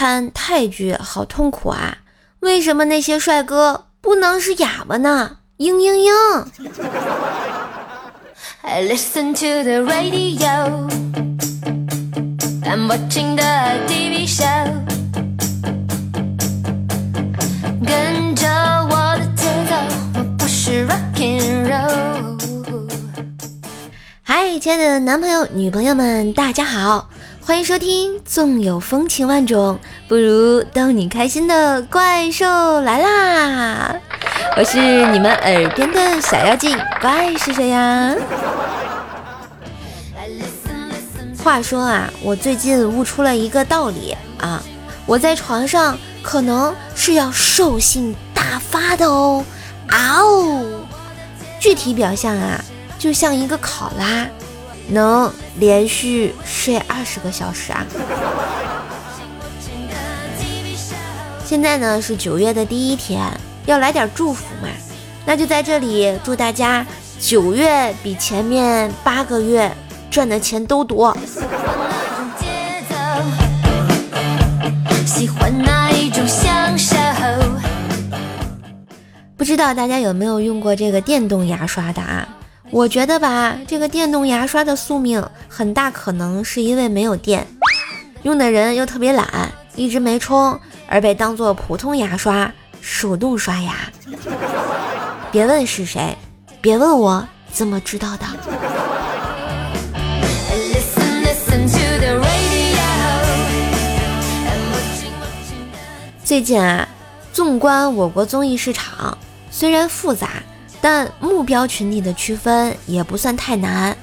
看泰剧好痛苦啊！为什么那些帅哥不能是哑巴呢？嘤嘤嘤。I listen to the radio. I'm watching the TV show. 跟着我的节奏，我不是 rock and roll。嗨，亲爱的男朋友、女朋友们，大家好，欢迎收听。纵有风情万种，不如逗你开心的怪兽来啦！我是你们耳边的小妖精，怪是谁呀？话说啊，我最近悟出了一个道理啊，我在床上可能是要兽性大发的哦，啊哦！具体表象啊，就像一个考拉，能连续睡二十个小时啊。现在呢是九月的第一天，要来点祝福嘛，那就在这里祝大家九月比前面八个月。赚的钱都多。不知道大家有没有用过这个电动牙刷的啊？我觉得吧，这个电动牙刷的宿命很大可能是因为没有电，用的人又特别懒，一直没充，而被当做普通牙刷手动刷牙。别问是谁，别问我怎么知道的。最近啊，纵观我国综艺市场，虽然复杂，但目标群体的区分也不算太难。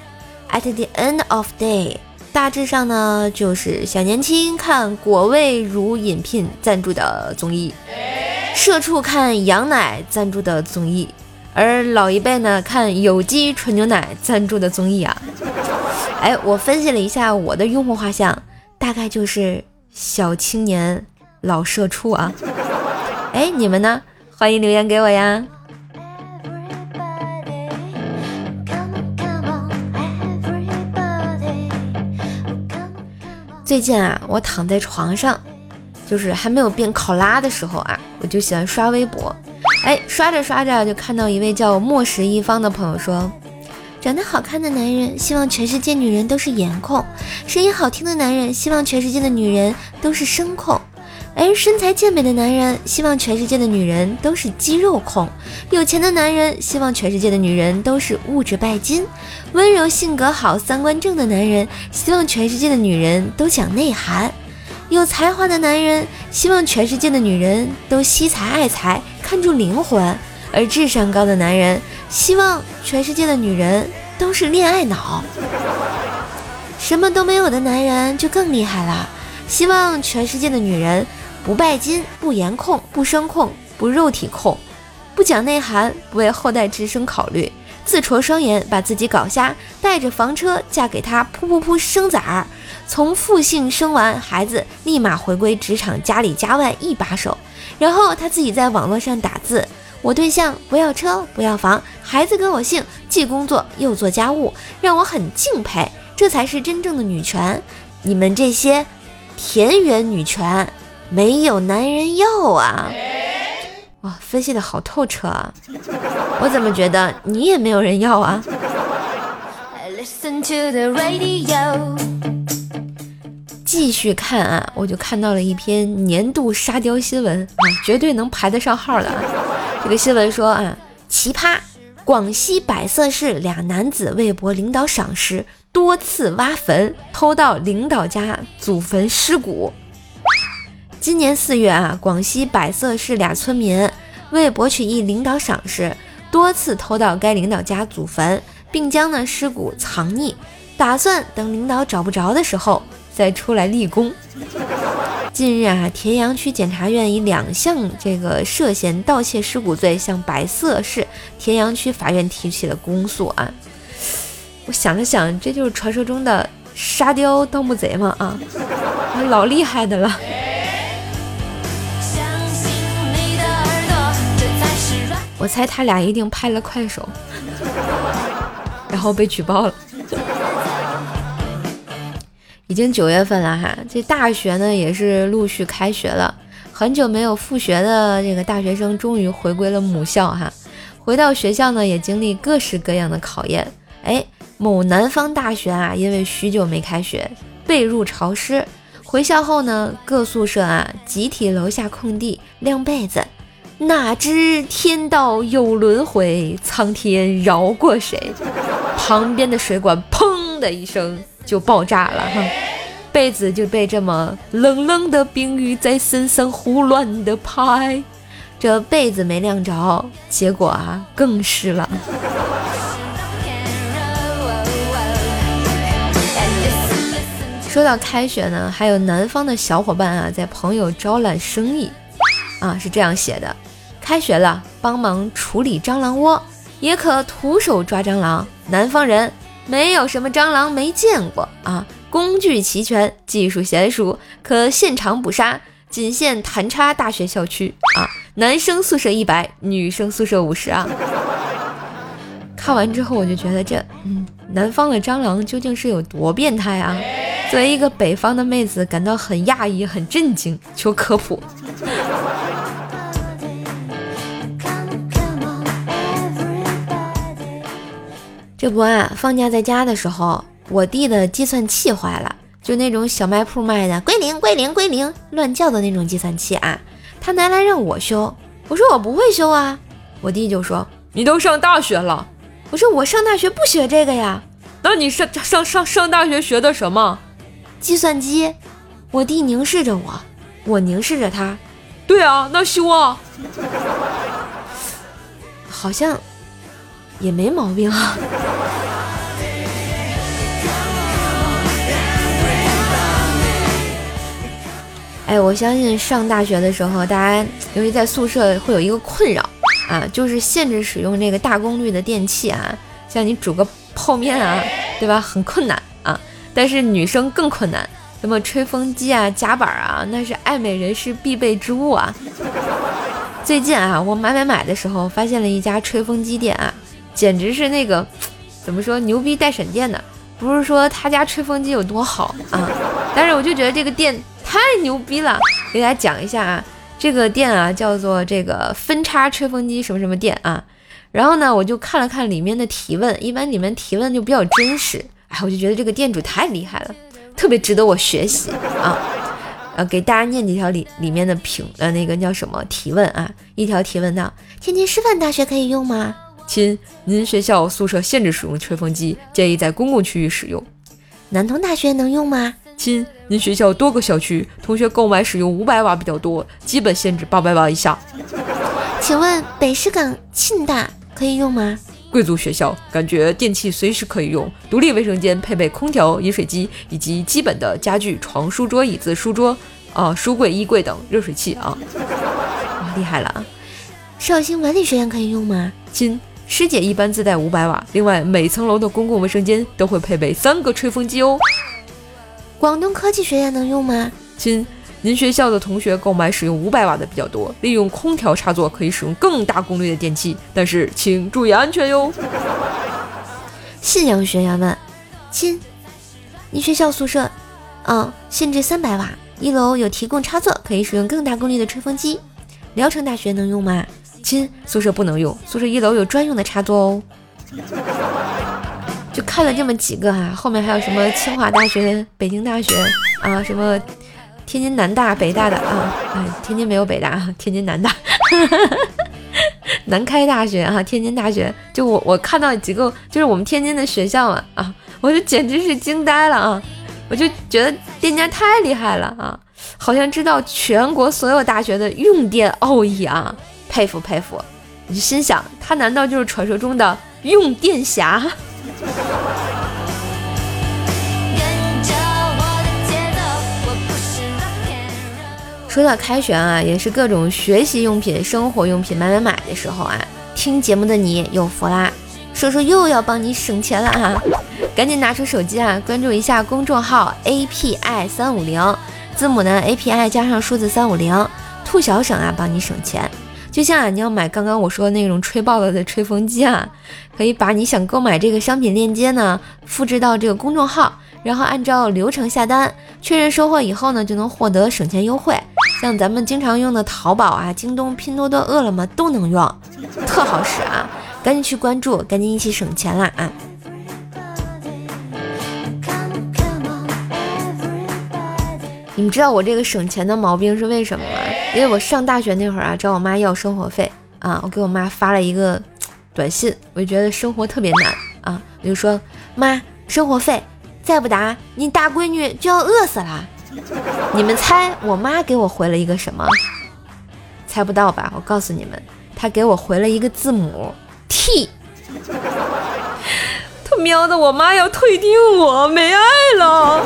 At the end of day，大致上呢就是小年轻看果味乳饮品赞助的综艺，社畜看羊奶赞助的综艺，而老一辈呢看有机纯牛奶赞助的综艺啊。哎，我分析了一下我的用户画像，大概就是小青年。老社畜啊！哎，你们呢？欢迎留言给我呀！最近啊，我躺在床上，就是还没有变考拉的时候啊，我就喜欢刷微博。哎，刷着刷着就看到一位叫墨石一方的朋友说：“长得好看的男人，希望全世界女人都是颜控；声音好听的男人，希望全世界的女人都是声控。”而身材健美的男人希望全世界的女人都是肌肉控，有钱的男人希望全世界的女人都是物质拜金，温柔性格好、三观正的男人希望全世界的女人都讲内涵，有才华的男人希望全世界的女人都惜才爱才、看重灵魂，而智商高的男人希望全世界的女人都是恋爱脑。什么都没有的男人就更厉害了，希望全世界的女人。不拜金，不颜控，不声控，不肉体控，不讲内涵，不为后代之生考虑，自戳双眼，把自己搞瞎，带着房车嫁给他，噗噗噗生崽儿，从父姓生完孩子，立马回归职场，家里家外一把手，然后他自己在网络上打字，我对象不要车，不要房，孩子跟我姓，既工作又做家务，让我很敬佩，这才是真正的女权。你们这些田园女权。没有男人要啊！哇，分析的好透彻啊！我怎么觉得你也没有人要啊？继续看啊，我就看到了一篇年度沙雕新闻啊，绝对能排得上号的。这个新闻说啊，奇葩，广西百色市俩男子为博领导赏识，多次挖坟，偷盗领导家祖坟尸骨。今年四月啊，广西百色市俩村民为博取一领导赏识，多次偷到该领导家祖坟，并将呢尸骨藏匿，打算等领导找不着的时候再出来立功。近日啊，田阳区检察院以两项这个涉嫌盗窃尸骨罪向百色市田阳区法院提起了公诉啊。我想了想，这就是传说中的沙雕盗墓贼嘛？啊，老厉害的了。我猜他俩一定拍了快手，然后被举报了。已经九月份了哈，这大学呢也是陆续开学了，很久没有复学的这个大学生终于回归了母校哈。回到学校呢，也经历各式各样的考验。哎，某南方大学啊，因为许久没开学，被褥潮湿，回校后呢，各宿舍啊集体楼下空地晾被子。哪知天道有轮回，苍天饶过谁？旁边的水管砰的一声。就爆炸了哈，被子就被这么冷冷的冰雨在身上胡乱的拍，这被子没晾着，结果啊更湿了。说到开学呢，还有南方的小伙伴啊，在朋友招揽生意啊，是这样写的：开学了，帮忙处理蟑螂窝，也可徒手抓蟑螂。南方人。没有什么蟑螂没见过啊，工具齐全，技术娴熟，可现场捕杀，仅限弹叉大学校区啊。男生宿舍一百，女生宿舍五十啊。看完之后我就觉得这，嗯，南方的蟑螂究竟是有多变态啊？作为一个北方的妹子，感到很讶异，很震惊，求科普。这不啊，放假在家的时候，我弟的计算器坏了，就那种小卖铺卖的归零归零归零乱叫的那种计算器啊，他拿来让我修，我说我不会修啊，我弟就说你都上大学了，我说我上大学不学这个呀，那你上上上上大学学的什么？计算机。我弟凝视着我，我凝视着他，对啊，那修啊，好像。也没毛病啊！哎，我相信上大学的时候，大家由于在宿舍会有一个困扰啊，就是限制使用这个大功率的电器啊，像你煮个泡面啊，对吧？很困难啊。但是女生更困难，什么吹风机啊、夹板啊，那是爱美人士必备之物啊。最近啊，我买买买的时候，发现了一家吹风机店啊。简直是那个，怎么说牛逼带闪电的？不是说他家吹风机有多好啊，但是我就觉得这个店太牛逼了。给大家讲一下啊，这个店啊叫做这个分叉吹风机什么什么店啊。然后呢，我就看了看里面的提问，一般里面提问就比较真实。哎，我就觉得这个店主太厉害了，特别值得我学习啊。呃，给大家念几条里里面的评呃那个叫什么提问啊？一条提问道：天津师范大学可以用吗？亲，您学校宿舍限制使用吹风机，建议在公共区域使用。南通大学能用吗？亲，您学校多个校区，同学购买使用五百瓦比较多，基本限制八百瓦以下。请问北师港庆大可以用吗？贵族学校，感觉电器随时可以用，独立卫生间配备空调、饮水机以及基本的家具，床、书桌、椅子、书桌啊、书柜、衣柜等热水器啊。厉害了啊！绍兴文理学院可以用吗？亲。师姐一般自带五百瓦，另外每层楼的公共卫生间都会配备三个吹风机哦。广东科技学院能用吗？亲，您学校的同学购买使用五百瓦的比较多，利用空调插座可以使用更大功率的电器，但是请注意安全哟。信阳学院问，亲，您学校宿舍，嗯，限制三百瓦，一楼有提供插座，可以使用更大功率的吹风机。聊城大学能用吗？亲，宿舍不能用，宿舍一楼有专用的插座哦。就看了这么几个哈，后面还有什么清华大学、北京大学啊，什么天津南大、北大的啊，哎，天津没有北大，天津南大，南开大学啊，天津大学。就我我看到几个，就是我们天津的学校嘛啊，我就简直是惊呆了啊！我就觉得店家太厉害了啊，好像知道全国所有大学的用电奥义啊。佩服佩服，你心想，他难道就是传说中的用电侠？说到开学啊，也是各种学习用品、生活用品买买买的时候啊，听节目的你有福啦，叔叔又要帮你省钱了啊！赶紧拿出手机啊，关注一下公众号 API 三五零，字母呢 API 加上数字三五零，兔小省啊，帮你省钱。就像啊，你要买刚刚我说的那种吹爆了的吹风机啊，可以把你想购买这个商品链接呢复制到这个公众号，然后按照流程下单，确认收货以后呢，就能获得省钱优惠。像咱们经常用的淘宝啊、京东、拼多多、饿了么都能用，特好使啊！赶紧去关注，赶紧一起省钱啦啊！你知道我这个省钱的毛病是为什么吗？因为我上大学那会儿啊，找我妈要生活费啊，我给我妈发了一个短信，我就觉得生活特别难啊，我就说妈，生活费再不打，你大闺女就要饿死了。你们猜我妈给我回了一个什么？猜不到吧？我告诉你们，她给我回了一个字母 T。他喵的，我妈要退订我，没爱了。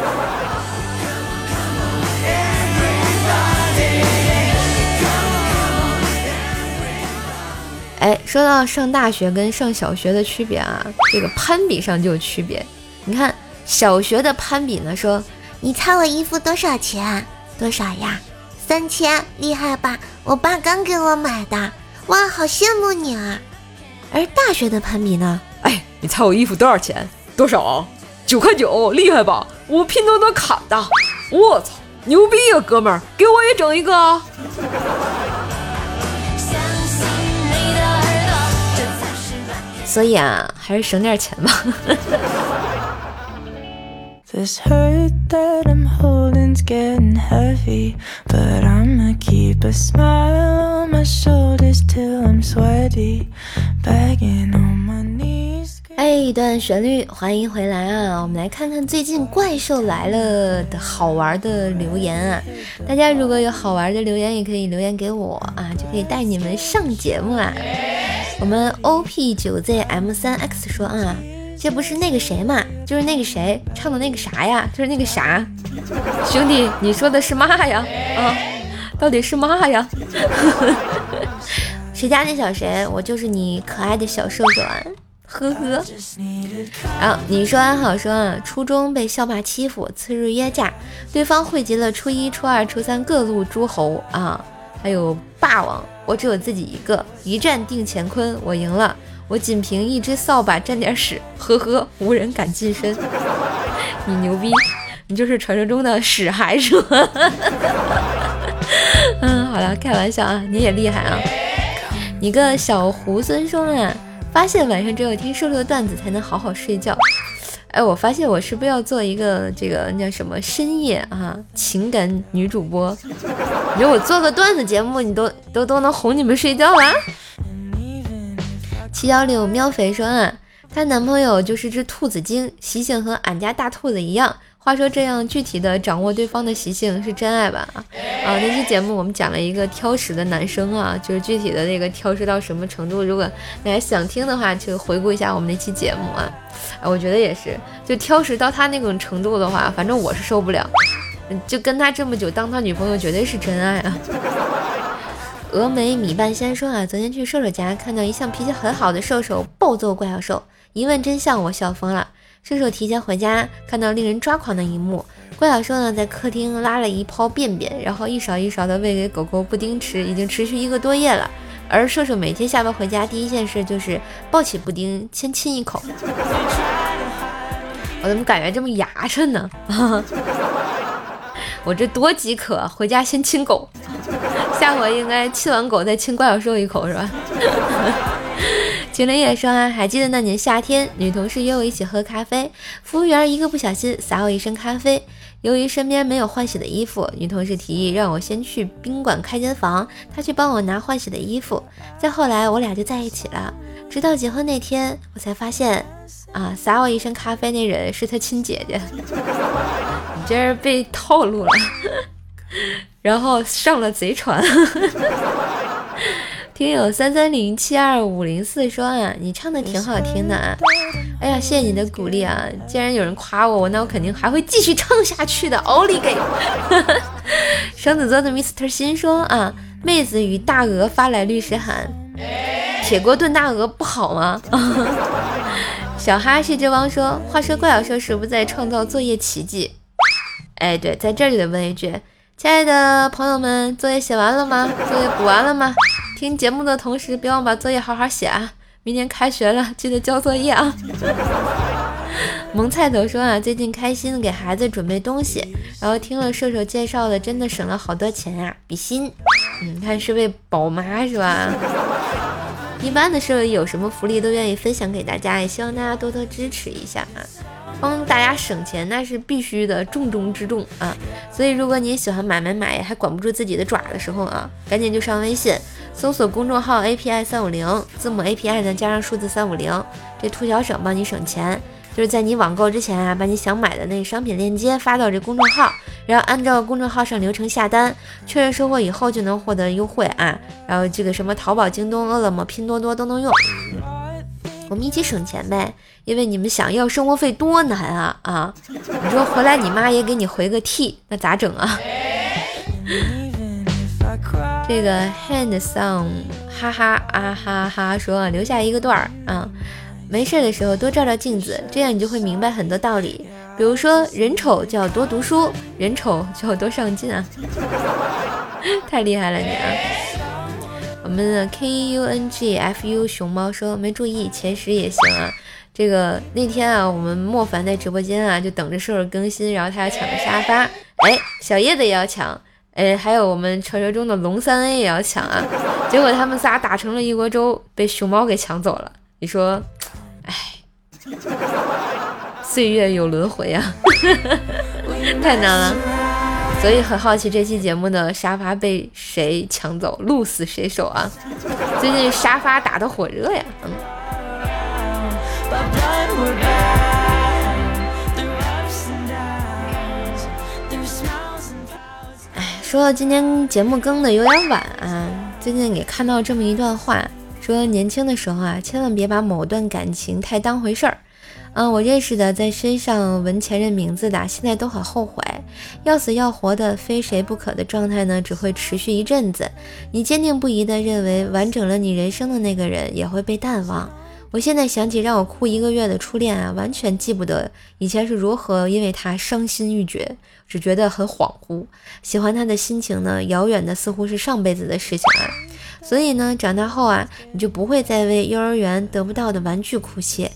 哎，说到上大学跟上小学的区别啊，这个攀比上就有区别。你看小学的攀比呢，说你猜我衣服多少钱？多少呀？三千，厉害吧？我爸刚给我买的，哇，好羡慕你啊！而大学的攀比呢？哎，你猜我衣服多少钱？多少？九块九，厉害吧？我拼多多砍的，我操，牛逼啊，哥们儿，给我也整一个。所以啊，还是省点钱吧。哎，一段旋律，欢迎回来啊！我们来看看最近怪兽来了的好玩的留言啊！大家如果有好玩的留言，也可以留言给我啊，就可以带你们上节目啦。我们 O P 九 Z M 三 X 说啊，这不是那个谁嘛，就是那个谁唱的那个啥呀，就是那个啥，兄弟，你说的是嘛呀？啊，到底是嘛呀？谁家那小谁？我就是你可爱的小瘦瘦啊，呵呵。然后你说安好说啊，初中被校霸欺负，次日约架，对方汇集了初一、初二、初三各路诸侯啊，还有霸王。我只有自己一个，一战定乾坤，我赢了。我仅凭一只扫把沾点屎，呵呵，无人敢近身。你牛逼，你就是传说中的屎孩是吗？嗯，好了，开玩笑啊，你也厉害啊。你个小猢狲兄啊，发现晚上只有听瘦瘦的段子才能好好睡觉。哎，我发现我是不是要做一个这个叫什么深夜啊情感女主播？你说我做个段子节目，你都都都能哄你们睡觉啦？七幺六喵肥说啊，她男朋友就是只兔子精，习性和俺家大兔子一样。话说这样具体的掌握对方的习性是真爱吧？啊，那期节目我们讲了一个挑食的男生啊，就是具体的那个挑食到什么程度？如果大家想听的话，就回顾一下我们那期节目啊。啊，我觉得也是，就挑食到他那种程度的话，反正我是受不了。就跟他这么久当他女朋友，绝对是真爱啊。峨眉米半仙说啊，昨天去瘦瘦家看到一向脾气很好的瘦瘦暴揍怪兽，一问真相，我笑疯了。射手提前回家，看到令人抓狂的一幕：怪小兽呢在客厅拉了一泡便便，然后一勺一勺的喂给狗狗布丁吃，已经持续一个多月了。而射手每天下班回家，第一件事就是抱起布丁先亲一口。我怎么感觉这么牙碜呢？我这多饥渴，回家先亲狗，下回应该亲完狗再亲怪小兽一口是吧？群林也说啊，还记得那年夏天，女同事约我一起喝咖啡，服务员一个不小心洒我一身咖啡。由于身边没有换洗的衣服，女同事提议让我先去宾馆开间房，她去帮我拿换洗的衣服。再后来，我俩就在一起了。直到结婚那天，我才发现，啊，洒我一身咖啡那人是他亲姐姐。你这是被套路了，然后上了贼船。听友三三零七二五零四说啊，你唱的挺好听的啊！哎呀，谢谢你的鼓励啊！既然有人夸我，我那我肯定还会继续唱下去的。奥利给！双子座的 Mr 心说啊，妹子与大鹅发来律师函，铁锅炖大鹅不好吗？小哈谢之王说，话说怪小说是不是在创造作业奇迹？哎，对，在这里得问一句，亲爱的朋友们，作业写完了吗？作业补完了吗？听节目的同时，别忘把作业好好写啊！明天开学了，记得交作业啊！萌菜头说啊，最近开心给孩子准备东西，然后听了射手介绍的，真的省了好多钱啊，比心。嗯，看是位宝妈是吧？一般的社有什么福利都愿意分享给大家，也希望大家多多支持一下啊，帮大家省钱那是必须的，重中之重啊。所以如果你喜欢买买买还管不住自己的爪的时候啊，赶紧就上微信搜索公众号 API 三五零，字母 API 呢加上数字三五零，这兔小省帮你省钱。就是在你网购之前啊，把你想买的那商品链接发到这公众号，然后按照公众号上流程下单，确认收货以后就能获得优惠啊。然后这个什么淘宝、京东、饿了么、拼多多都能用，我们一起省钱呗。因为你们想要生活费多难啊啊！你说回来你妈也给你回个 T，那咋整啊？这个 handsome 哈哈啊哈哈说留下一个段儿啊。没事的时候多照照镜子，这样你就会明白很多道理。比如说，人丑就要多读书，人丑就要多上进啊！太厉害了你啊！我们的 K U N G F U 熊猫说没注意，前十也行啊。这个那天啊，我们莫凡在直播间啊，就等着兽儿更新，然后他要抢个沙发，哎，小叶子也要抢，哎，还有我们传说中的龙三 A 也要抢啊。结果他们仨打成了一锅粥，被熊猫给抢走了。你说？哎岁月有轮回啊，太难了，所以很好奇这期节目的沙发被谁抢走，鹿死谁手啊？最近沙发打的火热呀，嗯。哎，说到今天节目更的有点晚啊，最近也看到这么一段话。说年轻的时候啊，千万别把某段感情太当回事儿。嗯，我认识的在身上纹前任名字的，现在都很后悔。要死要活的非谁不可的状态呢，只会持续一阵子。你坚定不移的认为完整了你人生的那个人，也会被淡忘。我现在想起让我哭一个月的初恋啊，完全记不得以前是如何因为他伤心欲绝，只觉得很恍惚。喜欢他的心情呢，遥远的似乎是上辈子的事情啊。所以呢，长大后啊，你就不会再为幼儿园得不到的玩具哭泣。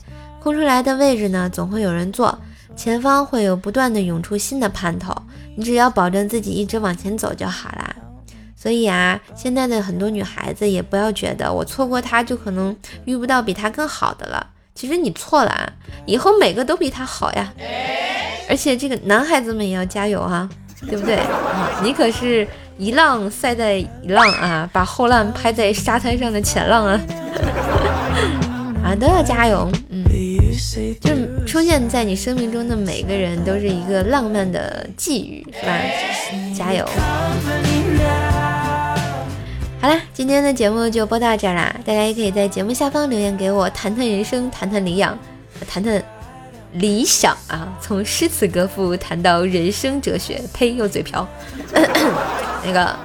空出来的位置呢，总会有人坐，前方会有不断的涌出新的盼头。你只要保证自己一直往前走就好啦。所以啊，现在的很多女孩子也不要觉得我错过他就可能遇不到比他更好的了。其实你错了啊，以后每个都比他好呀。而且这个男孩子们也要加油啊，对不对啊？你可是。一浪赛在一浪啊，把后浪拍在沙滩上的前浪啊，啊都要加油，嗯，就出现在你生命中的每个人都是一个浪漫的际遇，是吧？加油！好啦，今天的节目就播到这儿啦，大家也可以在节目下方留言给我，谈谈人生，谈谈理想，谈谈理想啊，从诗词歌赋谈到人生哲学，呸，又嘴瓢。那个，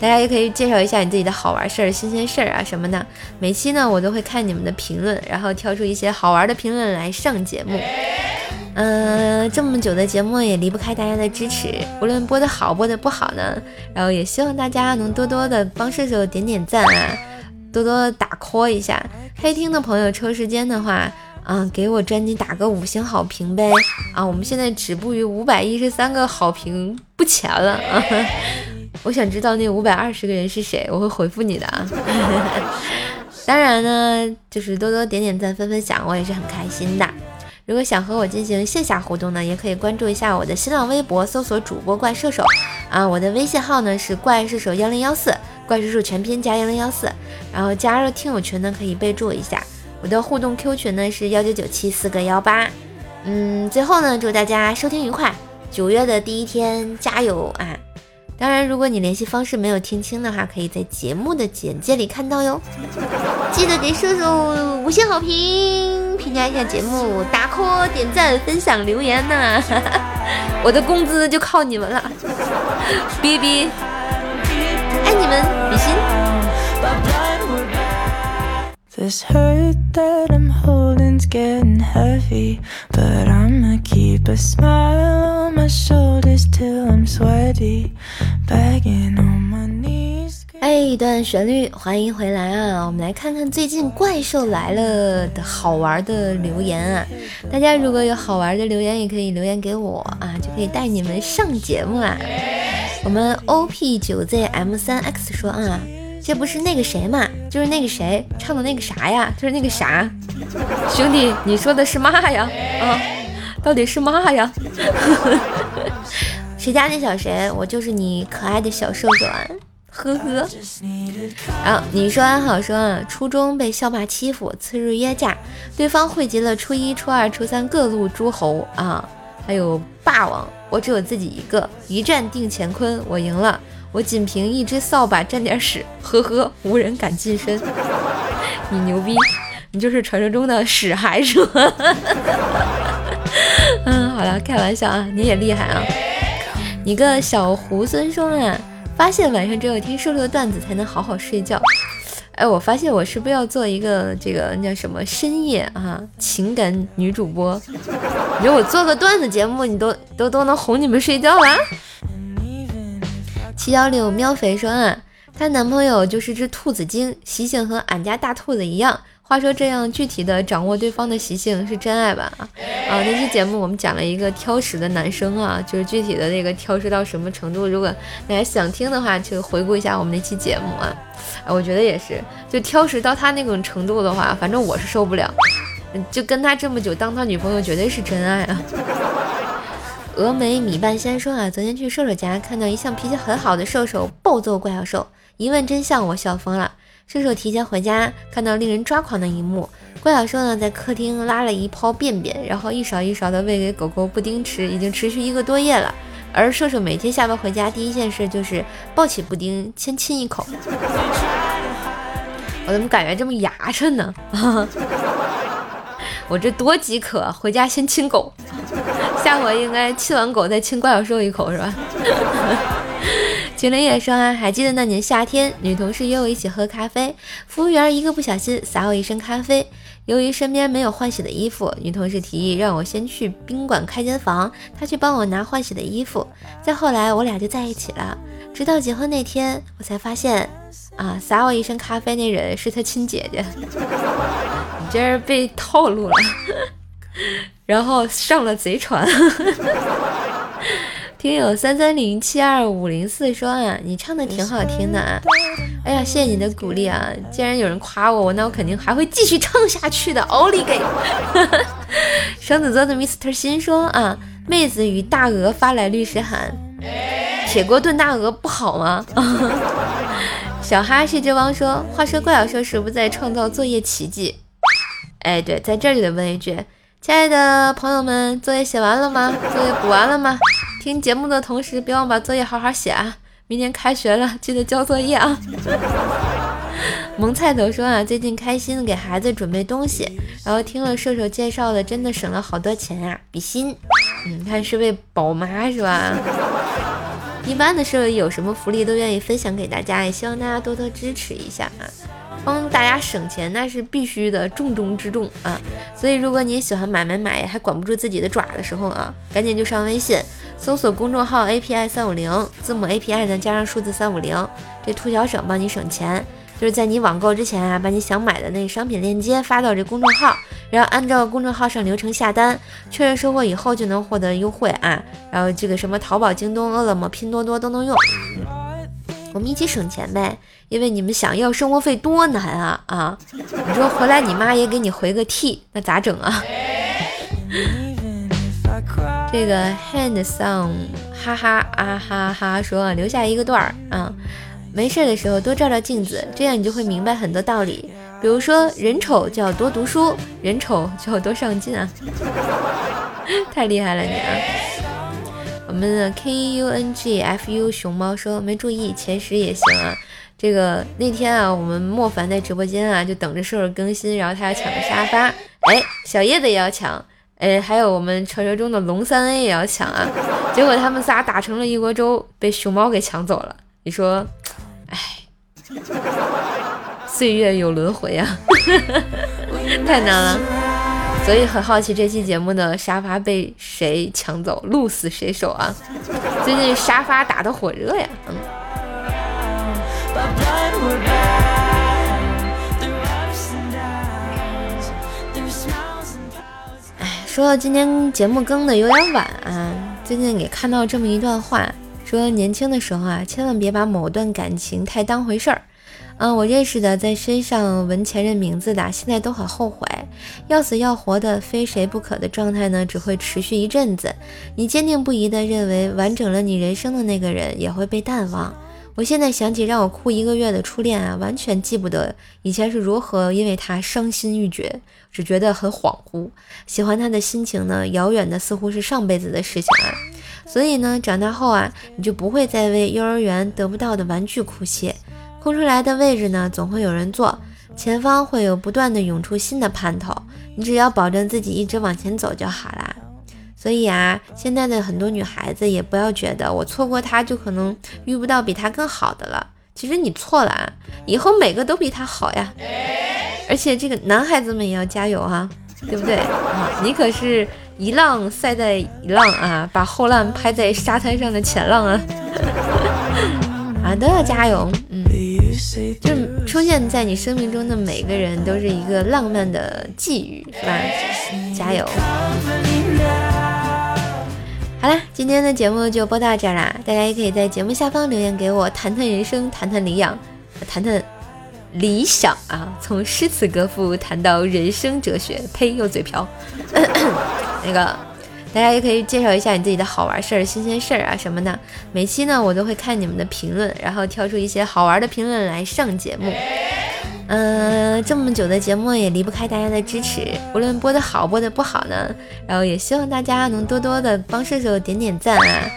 大家也可以介绍一下你自己的好玩事儿、新鲜事儿啊什么的。每期呢，我都会看你们的评论，然后挑出一些好玩的评论来上节目。嗯，这么久的节目也离不开大家的支持，无论播的好播的不好呢，然后也希望大家能多多的帮射手点点赞啊，多多打 call 一下。黑听的朋友抽时间的话，啊，给我专辑打个五星好评呗。啊，我们现在止步于五百一十三个好评不前了啊。我想知道那五百二十个人是谁，我会回复你的啊。当然呢，就是多多点点赞、分分享，我也是很开心的。如果想和我进行线下互动呢，也可以关注一下我的新浪微博，搜索主播怪射手啊。我的微信号呢是怪射手幺零幺四，怪射手全拼加幺零幺四。然后加入听友群呢，可以备注一下。我的互动 Q 群呢是幺九九七四个幺八。嗯，最后呢，祝大家收听愉快，九月的第一天加油啊！当然，如果你联系方式没有听清的话，可以在节目的简介里看到哟。记得给射手五星好评，评价一下节目，打 call、点赞、分享、留言呢。我的工资就靠你们了，哔哔，爱你们，比心。Hands getting heavy, but I'ma keep a smile on my shoulders till I'm sweaty, begging on my knees. 哎，一段旋律，欢迎回来啊！我们来看看最近《怪兽来了》的好玩的留言啊！大家如果有好玩的留言，也可以留言给我啊，就可以带你们上节目啊！我们 O P 九 Z M 三 X 说啊，这不是那个谁嘛，就是那个谁唱的那个啥呀，就是那个啥，兄弟，你说的是嘛呀？啊，到底是嘛呀？谁家那小谁？我就是你可爱的小瘦瘦啊！呵呵，然后你说安好说啊，初中被校霸欺负，次日约架，对方汇集了初一、初二、初三各路诸侯啊，还有霸王，我只有自己一个，一战定乾坤，我赢了，我仅凭一只扫把沾点屎，呵呵，无人敢近身。你牛逼，你就是传说中的屎孩是吗？嗯，好了，开玩笑啊，你也厉害啊，你个小猢狲兄啊！发现晚上只有听瘦瘦的段子才能好好睡觉。哎，我发现我是不是要做一个这个叫什么深夜啊情感女主播？你说我做个段子节目，你都都都能哄你们睡觉了？七幺六喵肥说啊，她男朋友就是只兔子精，习性和俺家大兔子一样。话说这样具体的掌握对方的习性是真爱吧？啊啊，那期节目我们讲了一个挑食的男生啊，就是具体的那个挑食到什么程度，如果大家想听的话，就回顾一下我们那期节目啊。啊，我觉得也是，就挑食到他那种程度的话，反正我是受不了。就跟他这么久当他女朋友，绝对是真爱啊。峨眉米半仙说啊，昨天去瘦瘦家看到一向脾气很好的瘦瘦暴揍怪小兽，一问真相，我笑疯了。射手提前回家，看到令人抓狂的一幕：怪小兽呢在客厅拉了一泡便便，然后一勺一勺的喂给狗狗布丁吃，已经持续一个多月了。而射手每天下班回家，第一件事就是抱起布丁先亲一口。我怎么感觉这么牙碜呢？我这多饥渴，回家先亲狗，下回应该亲完狗再亲怪小兽一口，是吧？秦林也说啊，还记得那年夏天，女同事约我一起喝咖啡，服务员一个不小心洒我一身咖啡。由于身边没有换洗的衣服，女同事提议让我先去宾馆开间房，她去帮我拿换洗的衣服。再后来，我俩就在一起了。直到结婚那天，我才发现，啊，洒我一身咖啡那人是他亲姐姐。你这是被套路了，然后上了贼船。听友三三零七二五零四说啊，你唱的挺好听的啊！哎呀，谢谢你的鼓励啊！既然有人夸我，我那我肯定还会继续唱下去的。奥利给！双子座的 Mr 心说啊，妹子与大鹅发来律师函，铁锅炖大鹅不好吗？小哈是之王说，话说怪小兽是不是在创造作业奇迹？哎，对，在这里得问一句，亲爱的朋友们，作业写完了吗？作业补完了吗？听节目的同时，别忘把作业好好写啊！明天开学了，记得交作业啊！萌菜头说啊，最近开心给孩子准备东西，然后听了射手介绍的，真的省了好多钱啊！比心，嗯，看是位宝妈是吧？一般的社友有什么福利都愿意分享给大家，也希望大家多多支持一下啊！帮大家省钱那是必须的，重中之重啊！所以如果你喜欢买买买，还管不住自己的爪的时候啊，赶紧就上微信。搜索公众号 API 三五零，字母 API 呢加上数字三五零，这兔小省帮你省钱，就是在你网购之前啊，把你想买的那商品链接发到这公众号，然后按照公众号上流程下单，确认收货以后就能获得优惠啊，然后这个什么淘宝、京东、饿了么、拼多多都能用，我们一起省钱呗，因为你们想要生活费多难啊啊！你说回来你妈也给你回个 T，那咋整啊？这个 handsome 哈哈啊哈哈说留下一个段儿啊，没事的时候多照照镜子，这样你就会明白很多道理。比如说人丑就要多读书，人丑就要多上进啊！太厉害了你啊！我们的 K U N G F U 熊猫说没注意前十也行啊。这个那天啊，我们莫凡在直播间啊，就等着兽兽更新，然后他要抢个沙发，哎，小叶子也要抢。哎，还有我们传说中的龙三 A 也要抢啊！结果他们仨打成了一锅粥，被熊猫给抢走了。你说，哎，岁月有轮回啊，太难了。所以很好奇这期节目的沙发被谁抢走，鹿死谁手啊？最近沙发打的火热呀，嗯。哎，说到今天节目更的有点晚啊，最近也看到这么一段话，说年轻的时候啊，千万别把某段感情太当回事儿。嗯，我认识的在身上纹前任名字的，现在都很后悔。要死要活的非谁不可的状态呢，只会持续一阵子。你坚定不移的认为完整了你人生的那个人，也会被淡忘。我现在想起让我哭一个月的初恋啊，完全记不得以前是如何因为他伤心欲绝，只觉得很恍惚。喜欢他的心情呢，遥远的似乎是上辈子的事情啊。所以呢，长大后啊，你就不会再为幼儿园得不到的玩具哭泣。空出来的位置呢，总会有人坐，前方会有不断的涌出新的盼头，你只要保证自己一直往前走就好啦。所以啊，现在的很多女孩子也不要觉得我错过他就可能遇不到比他更好的了，其实你错了啊，以后每个都比他好呀。而且这个男孩子们也要加油啊，对不对啊？你可是一浪赛在一浪啊，把后浪拍在沙滩上的前浪啊。啊，都要加油，嗯，就出现在你生命中的每个人都是一个浪漫的际遇，是吧？加油！好啦，今天的节目就播到这儿啦，大家也可以在节目下方留言给我，谈谈人生，谈谈理养，谈谈理想啊，从诗词歌赋谈到人生哲学，呸，又嘴瓢，那个。大家也可以介绍一下你自己的好玩事儿、新鲜事儿啊什么的。每期呢，我都会看你们的评论，然后挑出一些好玩的评论来上节目。嗯，这么久的节目也离不开大家的支持，无论播的好播的不好呢，然后也希望大家能多多的帮射手点点赞啊，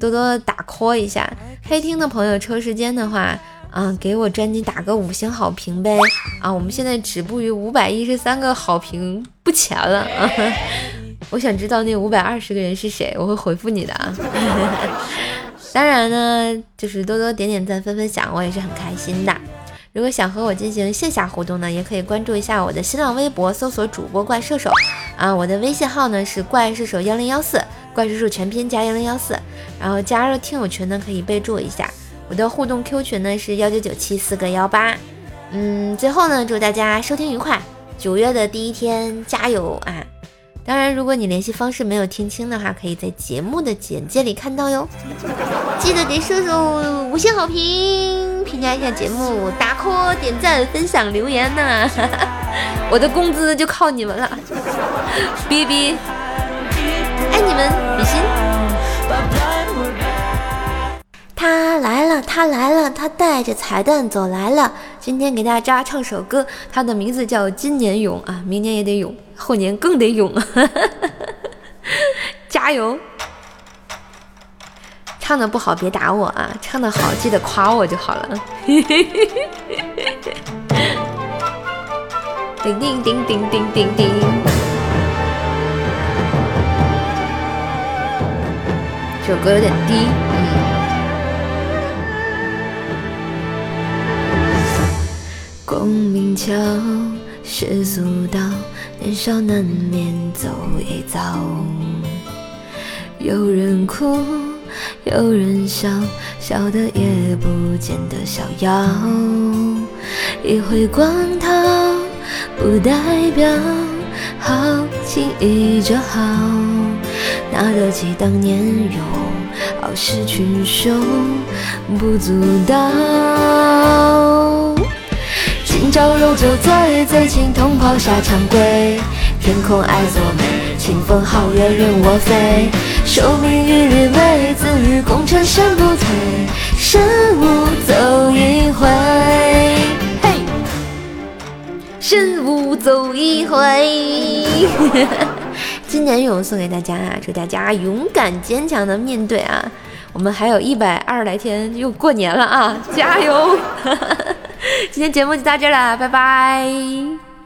多多打 call 一下。黑听的朋友抽时间的话，啊，给我专辑打个五星好评呗。啊，我们现在止步于五百一十三个好评不前了啊。我想知道那五百二十个人是谁，我会回复你的啊。当然呢，就是多多点点赞、分分享，我也是很开心的。如果想和我进行线下互动呢，也可以关注一下我的新浪微博，搜索主播怪射手啊。我的微信号呢是怪射手幺零幺四，怪叔叔全拼加幺零幺四。然后加入听友群呢，可以备注一下。我的互动 Q 群呢是幺九九七四个幺八。嗯，最后呢，祝大家收听愉快，九月的第一天加油啊！当然，如果你联系方式没有听清的话，可以在节目的简介里看到哟。记得给射手五星好评，评价一下节目，打 call、点赞、分享、留言呢。我的工资就靠你们了，哔哔，爱你们，比心。他来了，他来了，他带着彩蛋走来了。今天给大家唱首歌，他的名字叫《今年勇》啊，明年也得勇，后年更得勇，加油！唱的不好别打我啊，唱的好记得夸我就好了。叮叮叮叮叮叮叮，这首歌有点低。功名桥，世俗道，年少难免走一遭。有人哭，有人笑，笑得也不见得逍遥。一回光头，不代表好轻易就好。拿得起当年勇，傲视群雄，不足道。今朝柔酒醉，醉青铜袍下长归。天空爱作美，清风皓月任我飞。受命于日为，自与功成身不退。身无走一回，嘿，身无走一回。今年勇送给大家啊，祝大家勇敢坚强的面对啊！我们还有一百二十来天又过年了啊，加油！今天节目就到这了，拜拜。